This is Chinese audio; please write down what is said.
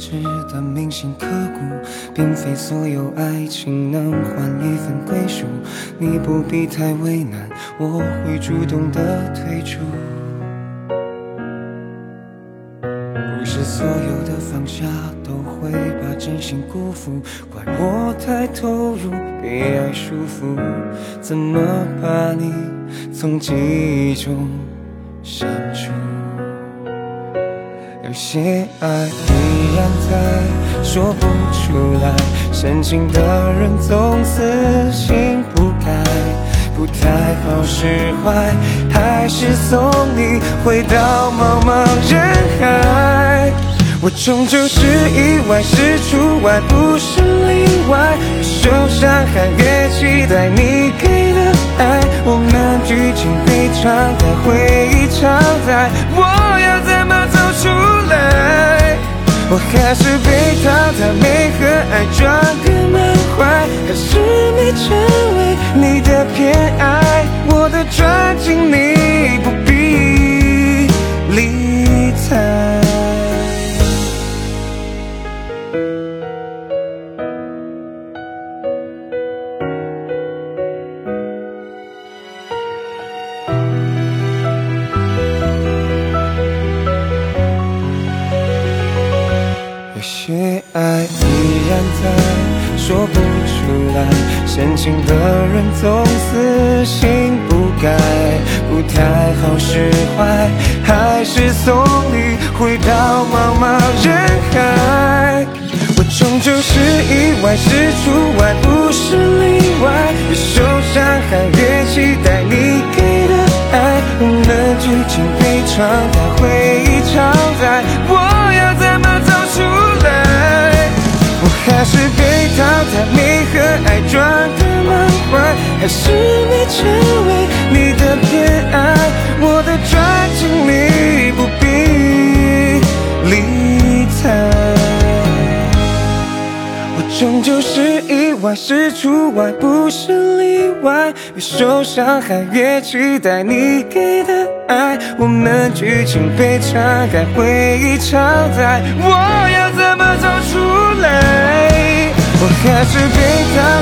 值得铭心刻骨，并非所有爱情能换一份归属。你不必太为难，我会主动的退出。不是所有的放下都会把真心辜负，怪我太投入，被爱束缚，怎么把你从记忆中删除？有些爱依然在，说不出来，深情的人总死心不改，不太好释怀，还是送你回到茫茫人海。我终究是意外，是除外，不是例外。越受伤害，越期待你给的爱。我们剧情被篡改，回忆常在，我要怎么走出？我还是被他的美和爱装个满怀，还是没成为你的偏爱，爱依然在，说不出来，深情的人总死心不改，不太好释怀，还是送你回到茫茫人海。我终究是意外，是除外，不是例外。越受伤害，越期待你给的爱。我们剧情被常态，是你成为你的偏爱，我的专情你不必理睬。我终究是意外，是除外，不是例外。越受伤害，越期待你给的爱。我们剧情被篡改，回忆超载，我要怎么走出来？我还是被他